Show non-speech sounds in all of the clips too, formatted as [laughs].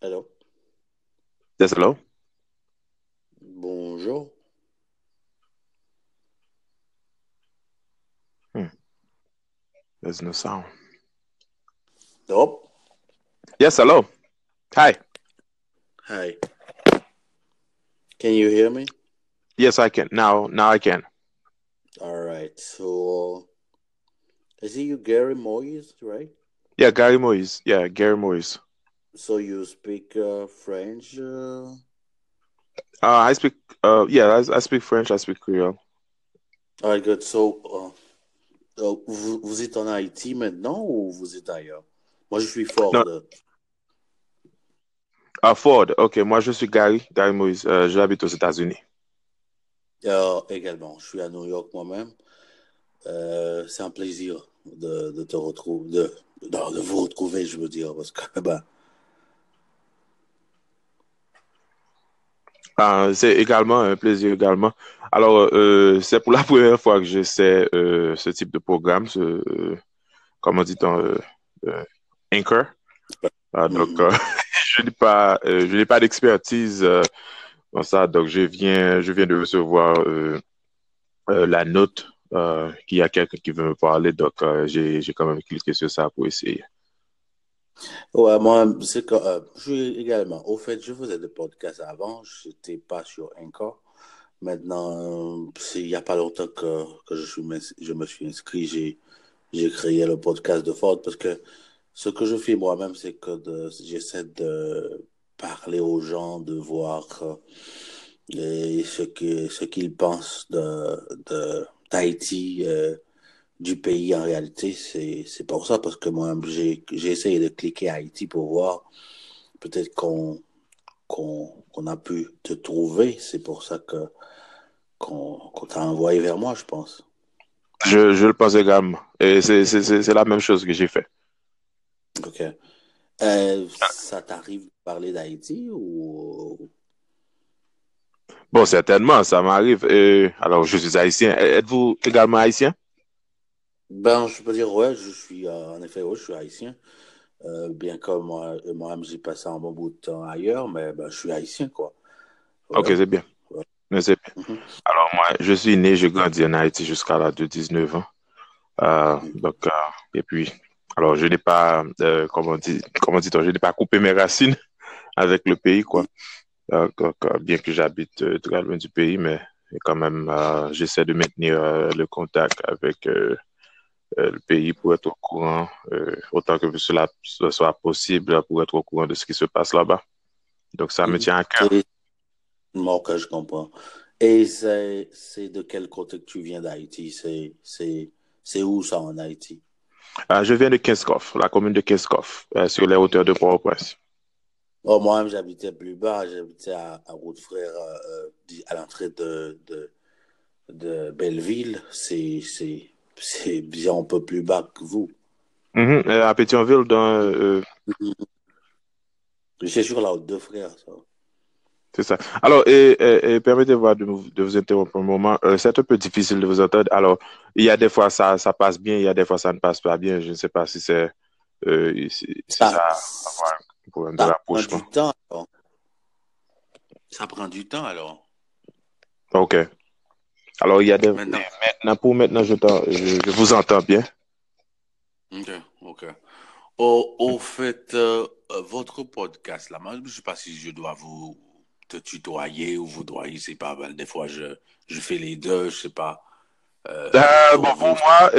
Hello. Yes, hello. Bonjour. Hmm. There's no sound. Nope. Yes, hello. Hi. Hi. Can you hear me? Yes, I can. Now, now I can. All right. So, is it you, Gary Moyes, right? Yeah, Gary Moise. Yeah, Gary Moise. So you speak uh, French? Uh... Uh, I speak. Uh, yeah, I, I speak French. I speak Creole. All right, good. So, uh, uh, vous, vous êtes en Haïti maintenant ou vous êtes ailleurs? Moi, je suis. Non. de- Ah, Ford. Ok, moi je suis Gary. Gary Moise. Euh, J'habite aux États-Unis. Euh, également, je suis à New York moi-même. Euh, c'est un plaisir de, de te retrouver, de, de vous retrouver, je veux dire, parce que [laughs] ben, Ah, c'est également un plaisir également. Alors, euh, c'est pour la [laughs] première fois que j'essaie euh, ce type de programme, ce, euh, comment dit-on, euh, Anchor. Ah, donc, [laughs] Mhm. euh, je n'ai pas, je n'ai pas d'expertise dans ça. Donc, je viens, je viens de recevoir la note qu'il y a quelqu'un qui veut me parler. Donc, j'ai, j'ai quand même cliqué sur ça pour essayer. Ouais, moi, c'est que euh, je également. Au fait, je faisais des podcasts avant, je n'étais pas sur Encore. Maintenant, euh, il n'y a pas longtemps que, que je, suis, je me suis inscrit, j'ai, j'ai créé le podcast de Ford parce que ce que je fais moi-même, c'est que j'essaie de parler aux gens, de voir euh, ce que, ce qu'ils pensent de, de, d'Haïti, euh, du pays en réalité. C'est, pour ça, parce que moi, j'ai, essayé de cliquer Haïti pour voir peut-être qu'on, qu'on, qu'on a pu te trouver. C'est pour ça que, qu'on, qu'on t'a envoyé vers moi, je pense. Je, je le pense également. Et c'est, la même chose que j'ai fait. OK. Euh, ça t'arrive de parler d'Haïti ou... Bon, certainement, ça m'arrive. Alors, je suis haïtien. Êtes-vous également haïtien? Ben, je peux dire, ouais, je suis, euh, en effet, ouais, je suis haïtien. Euh, bien que moi, moi-même, j'ai passé un bon bout de temps ailleurs, mais ben, je suis haïtien, quoi. Ok, c'est bien. Ouais. Mais c'est bien. Mhm. Alors, moi, je suis né, j'ai grandi en Haïti jusqu'à l'âge de 19 ans. Euh, donc, euh, et puis, alors, je n'ai pas, euh, comment dit, comment dit-on, je n'ai pas coupé mes racines [laughs] avec le pays, quoi. Euh, donc, euh, bien que j'habite euh, très loin du pays, mais quand même, euh, j'essaie de maintenir euh, le contact avec euh, euh, le pays pour être au courant, euh, autant que cela ce soit possible, pour être au courant de ce qui se passe là-bas. Donc, ça me tient à cœur. Moi, ok, je comprends. Et c'est, de quel côté que tu viens d'Haïti? C'est, où ça en Haïti? Euh, je viens de Kinskov, la commune de Kinskov, euh, sur les hauteurs de Port-au-Prince. Oh, moi-même, j'habitais plus bas, j'habitais à, à Route-Frère, euh, euh, à l'entrée de, de, de Belleville. C'est, c'est, bien un peu plus bas que vous. Mhm, euh, à Pétionville, dans, euh, C'est sur la route de Frères, ça. c'est ça. Alors, et, et- et permettez-moi de, vous- de vous interrompre un moment. Euh, c'est un peu difficile de vous entendre. Alors, il y a des fois ça, ça passe bien, il y a des fois ça ne passe pas bien. Je ne sais pas si c'est euh, si, si ça Ça, a à voir avec un problème de ça prend du temps, alors. Ça prend du temps, alors. OK. Alors, il y a des... Maintenant. Maintenant, pour maintenant, je, je, je vous entends bien. OK, OK. Au, au fait, euh, euh, votre podcast, là, moi, je ne sais pas si je dois vous te tutoyer ou vous doyer, c'est pas mal. Des fois, je, je fais les deux, je sais pas. Euh, Euh, pour bon, pour moi,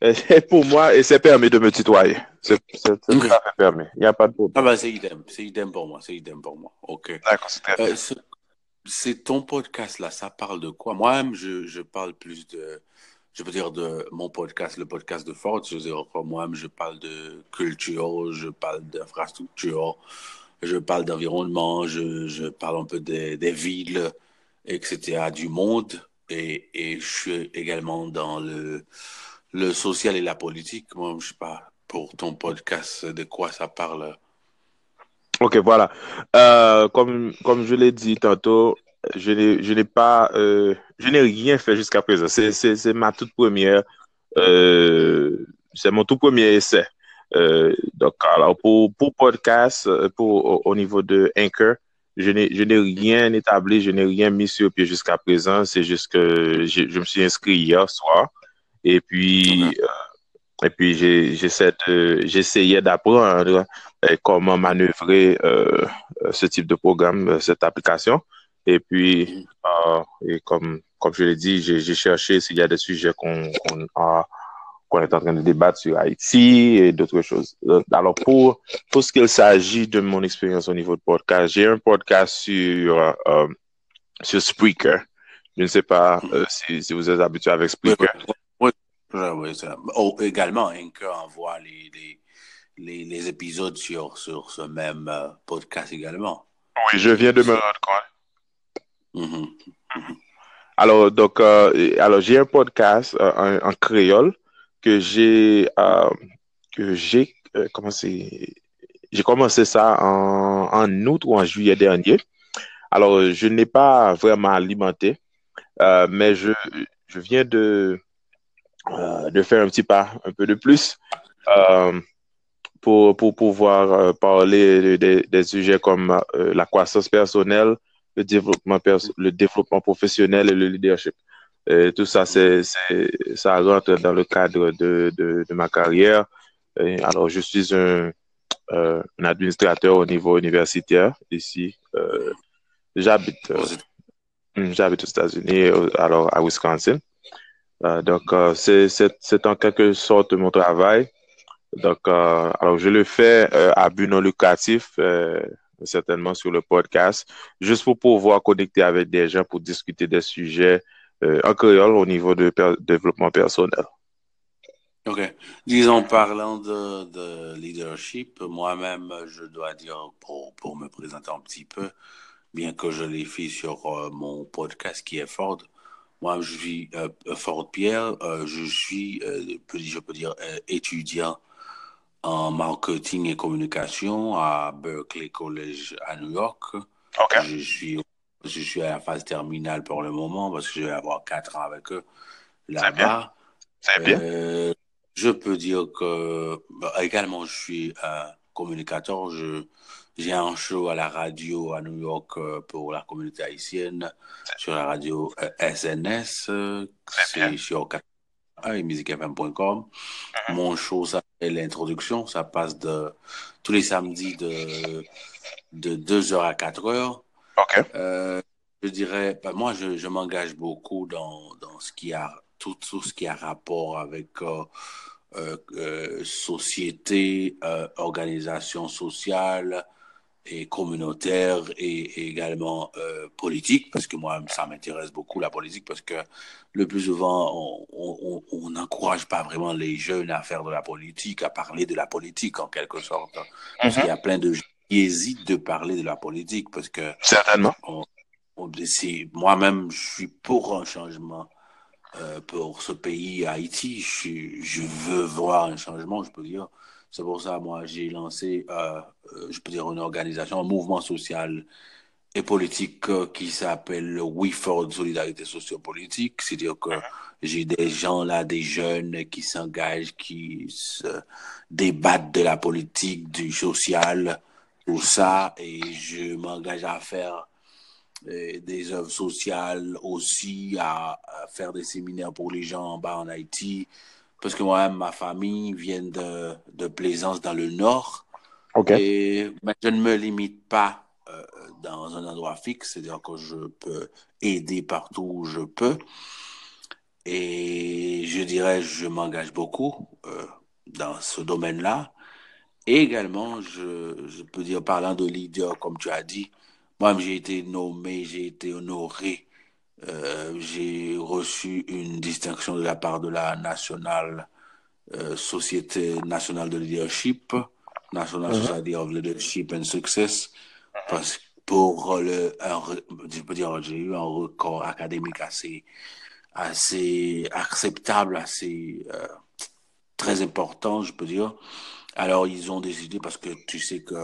[laughs] pour moi, et c'est permis de me tutoyer. C'est fait permis. Il n'y a pas de Ah problème. ben, c'est idem, c'est idem pour moi, c'est idem pour moi. OK. D'accord, c'est très bien. Ce- c'est ton podcast là, ça parle de quoi? Moi-même, je, parle plus de, je veux dire de mon podcast, le podcast de Ford. Je veux dire, moi-même, je parle de culture, je parle d'infrastructure, je parle d'environnement, je, parle un peu des, villes, etc., du monde. Et, et je suis également dans le, le social et la politique. Moi, je sais pas, pour ton podcast, de quoi ça parle? Ok, voilà. Euh, comme, comme je l'ai dit tantôt, je n'ai, pas, euh, je n'ai rien fait jusqu'à présent. C'est, ma toute première, euh, c'est mon tout premier essai. donc, alors, pour, pour podcast, pour, au, niveau de Anchor, je n'ai rien établi, je n'ai rien mis sur pied jusqu'à présent. C'est juste que je, je, me suis inscrit hier soir. Et puis, et puis j'essayais d'apprendre comment manœuvrer ce type de programme, cette application. Et puis, euh, et comme, comme je l'ai dit, j'ai cherché s'il y a des sujets qu'on qu est en train de débattre sur Haïti et d'autres choses. Alors, pour, pour ce qu'il s'agit de mon expérience au niveau de podcast, j'ai un podcast sur, euh, sur Spreaker. Je ne sais pas euh, si, si, vous êtes habitué avec Spreaker. Oui, oui, oui oh, également, Anchor envoie les, les, les, les, épisodes sur, sur ce même euh, podcast également. Oui, je viens de me rendre compte. Mm-hmm. Alors, donc, euh, alors j'ai un podcast euh, en, en, créole que j'ai euh, que j'ai commencé j'ai commencé ça en, en, août ou en juillet dernier. Alors, je n'ai pas vraiment alimenté, mais je, je viens de de faire un petit pas, un peu de plus pour, pour pouvoir parler des de, sujets comme la croissance personnelle, le développement, le développement professionnel et le leadership. Et tout ça, c'est, ça rentre dans le cadre de, de, de ma carrière. Et alors, je suis un, euh, un, administrateur au niveau universitaire ici. Euh, j'habite, euh, hmm, j'habite aux États-Unis, alors à Wisconsin. Euh, donc, euh, c'est en quelque sorte mon travail. Donc, euh, alors je le fais à but non lucratif certainement sur le podcast, juste pour pouvoir connecter avec des gens pour discuter des sujets euh, en créole au niveau de développement personnel. OK. Disons, parlant de, de leadership, moi-même, je dois dire, pour, pour, me présenter un petit peu, bien que je l'ai fait sur euh, mon podcast qui est Ford, moi, je suis euh, Ford Pierre, euh, je suis, je peux dire, étudiant en marketing et communication à Berkeley College à New York. Okay. Je, suis, je suis à la phase terminale pour le moment parce que je vais avoir quatre ans avec eux là-bas. C'est bien. Euh, je peux dire que bah, également je suis un communicateur. Je, j'ai un show à la radio à New York euh, pour la communauté haïtienne sur la radio euh, SNS. C'est sur et musicfm.com. Mm -hmm. Mon show, ça l'introduction, ça passe de tous les samedis de, de 2h à 4h. OK. Euh, je dirais, ben moi, je, je m'engage beaucoup dans, dans ce qui a, tout, tout, ce qui a rapport avec euh, euh, société, organisation sociale, et communautaire et, également euh, politique, parce que moi, ça m'intéresse beaucoup la politique, parce que le plus souvent, on n'encourage pas vraiment les jeunes à faire de la politique, à parler de la politique en quelque sorte. Parce mm -hmm. qu'il y a plein de gens qui hésitent de parler de la politique, parce que... Certainement. Moi-même, je suis pour un changement euh, pour ce pays, Haïti. Je, veux voir un changement, je peux dire. C'est pour ça, moi, j'ai lancé, euh, je peux dire, une organisation, un mouvement social et politique euh, qui s'appelle WeFord Solidarité Sociopolitique. C'est-à-dire que j'ai des gens là, des jeunes qui s'engagent, qui se débattent de la politique, du social, tout ça. Et je m'engage à faire euh, des œuvres sociales aussi, à, à, faire des séminaires pour les gens en bas en Haïti parce que moi-même, ma famille vient de, de Plaisance dans le nord. Okay. Et mais je ne me limite pas euh, dans un endroit fixe, c'est-à-dire que je peux aider partout où je peux. Et je dirais, je m'engage beaucoup euh, dans ce domaine-là. Et également, je, je peux dire, parlant de leader, comme tu as dit, moi j'ai été nommé, j'ai été honoré euh, j'ai reçu une distinction de la part de la nationale euh, Société nationale de leadership, National mm -hmm. Society of Leadership and Success, parce pour le, un, je peux dire, j'ai eu un record académique assez, assez acceptable, assez euh, très important, je peux dire. Alors ils ont décidé parce que tu sais que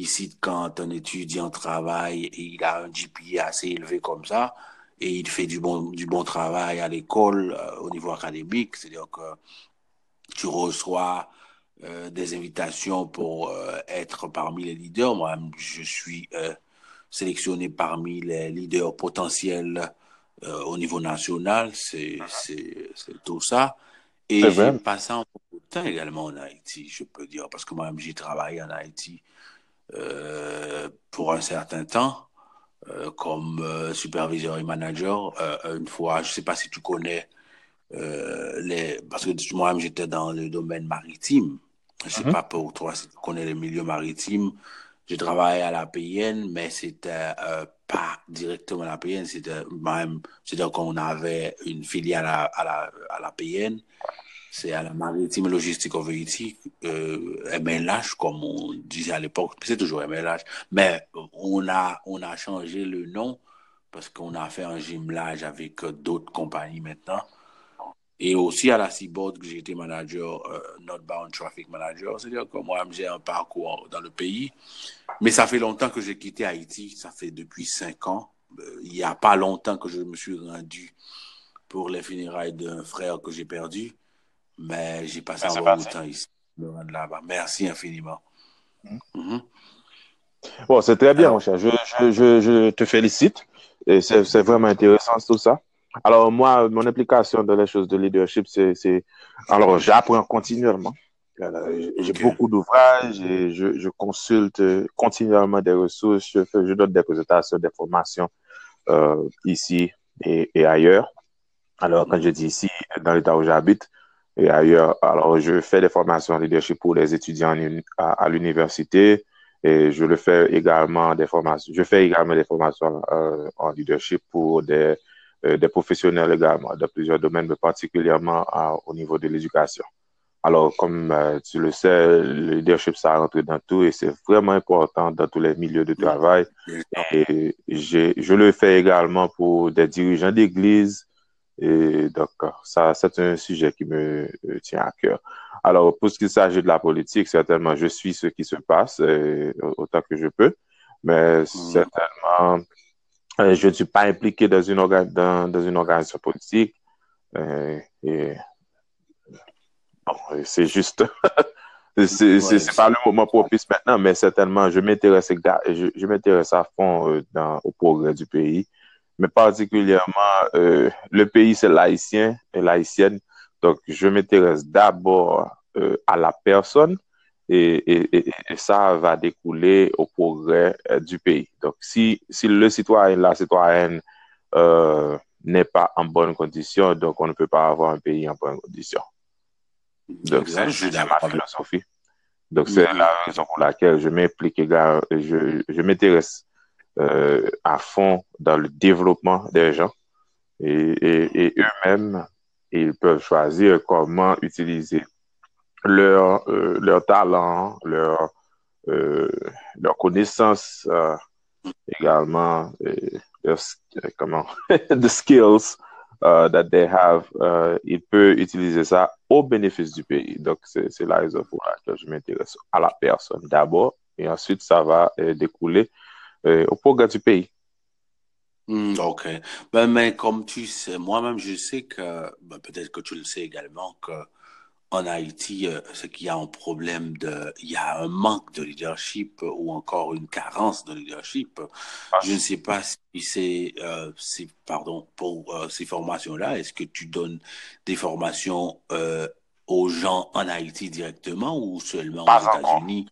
ici quand un étudiant travaille et il a un GPA assez élevé comme ça, et il fait du bon, du bon travail à l'école euh, au niveau académique, c'est-à-dire que tu reçois des invitations pour être parmi les leaders. Moi, je suis sélectionné parmi les leaders potentiels au niveau national. C'est tout ça. Et j'ai passé un peu de temps également en Haïti, je peux dire, parce que moi-même, j'ai travaillé en Haïti pour un certain temps. Euh, comme euh, superviseur et manager. Euh, une fois, je ne sais pas si tu connais, les, parce que moi-même j'étais dans le domaine maritime. Je ne sais mhm. pas pour toi si tu connais les milieux maritimes. J'ai travaillé à la PN, mais c'était pas directement à la PN, c'était même, c'est-à-dire qu'on avait une filiale à, à, la, à la PN c'est à la maritime logistique Haiti, euh, MLH, comme on disait à l'époque, c'est toujours MLH, mais on a, on a changé le nom parce qu'on a fait un jumelage avec d'autres compagnies maintenant. Et aussi à la Seaboard, que été manager, euh, Northbound Traffic Manager, c'est-à-dire que moi, j'ai un parcours dans le pays. Mais ça fait longtemps que j'ai quitté Haïti, ça fait depuis cinq ans. Euh, il n'y a pas longtemps que je me suis rendu pour les funérailles d'un frère que j'ai perdu. Mais j'ai passé un bon temps ici, là-bas. Merci infiniment. Hmm. Mhm. Bon, c'est très bien, mon cher. Je, je, je, te félicite. Et c'est vraiment intéressant tout ça. Alors, moi, mon implication dans les choses de leadership, c'est. Alors, j'apprends continuellement. J'ai beaucoup d'ouvrages et je, je, consulte continuellement des ressources. Je, fais, je donne des présentations, des formations euh, ici et, et, ailleurs. Alors, quand je dis ici, dans l'état où j'habite, et ailleurs, alors je fais des formations en leadership pour les étudiants à, l'université et je le fais également des formations. Je fais également des formations euh, en leadership pour des, euh, des professionnels également de plusieurs domaines, mais particulièrement au niveau de l'éducation. Alors, comme euh, tu le sais, le leadership, ça rentre dans tout et c'est vraiment important dans tous les milieux de travail. Et je le fais également pour des dirigeants d'église, et donc, ça, c'est un sujet qui me euh, tient à cœur. Alors, pour ce qui s'agit de la politique, certainement, je suis ce qui se passe euh, autant que je peux, mais mm. certainement, euh, je ne suis pas impliqué dans une, dans, dans une organisation politique. et bon, c'est juste, [laughs] c'est pas le moment propice maintenant, mais certainement, je m'intéresse je, je à fond dans, au progrès du pays mais particulièrement, euh, le pays, c'est l'haïtien et l'haïtienne. Donc, je m'intéresse d'abord euh, à la personne et, ça va découler au progrès euh, du pays. Donc, si, si le citoyen, la citoyenne n'est pas en bonne condition, donc on ne peut pas avoir un pays en bonne condition. Donc, c'est ma philosophie. Donc, c'est la raison pour laquelle je m'implique, je, je m'intéresse euh, à fond dans le développement des gens et, eux-mêmes, ils peuvent choisir comment utiliser leur, euh, leur talent, leur, euh, leur connaissance également, comment, [laughs] the skills that they have, ils peuvent utiliser ça au bénéfice du pays. Donc, c'est la raison pour laquelle je m'intéresse à la personne d'abord et ensuite ça va découler euh, au progrès du pays. Hmm, ok. Ben, mais comme tu sais, moi-même, je sais que, ben, peut-être que tu le sais également, que en Haïti, euh, ce qu'il y a un problème de, il y a un manque de leadership ou encore une carence de leadership. Ah. Je ne sais pas si c'est, euh, pardon, pour ces formations-là, est-ce que tu donnes des formations aux gens en Haïti directement ou seulement aux États-Unis?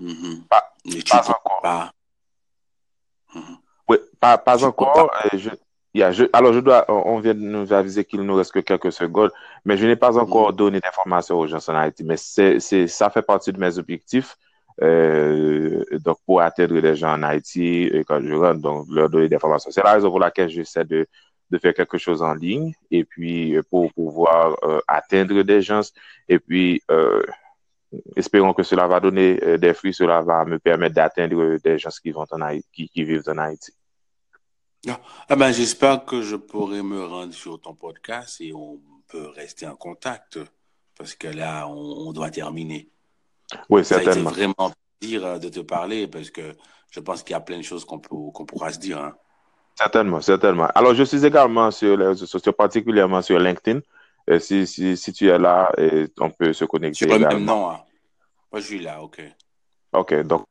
Mm-hmm. Pas, encore. Pas, oui, pas, pas encore. Euh, je, alors, je dois, on vient de nous aviser qu'il nous reste que quelques secondes, mais je n'ai pas encore mm. donné d'informations aux gens en Haïti. Mais c'est, ça fait partie de mes objectifs. Euh, donc, pour atteindre les gens en Haïti, et quand je rentre, donc, leur donner des informations. C'est la raison pour laquelle j'essaie de, de faire quelque chose en ligne, et puis pour pouvoir euh, atteindre des gens, et puis espérons que cela va donner euh, des fruits, cela va me permettre d'atteindre des gens qui, vont en Haïti, qui, vivent en Haïti. Ah, ah, ben, J'espère que je pourrai me rendre sur ton podcast et on peut rester en contact parce que là, on, doit terminer. Oui, certainement. Ça a été vraiment plaisir euh, de te parler parce que je pense qu'il y a plein de choses qu'on pourra se dire. Hein. Certainement, certainement. Alors, je suis également sur les réseaux sociaux, particulièrement sur LinkedIn. Euh, si, si, si, tu es là, on peut se connecter. Sur le même. Hein. Moi, je suis là, ok. Ok, donc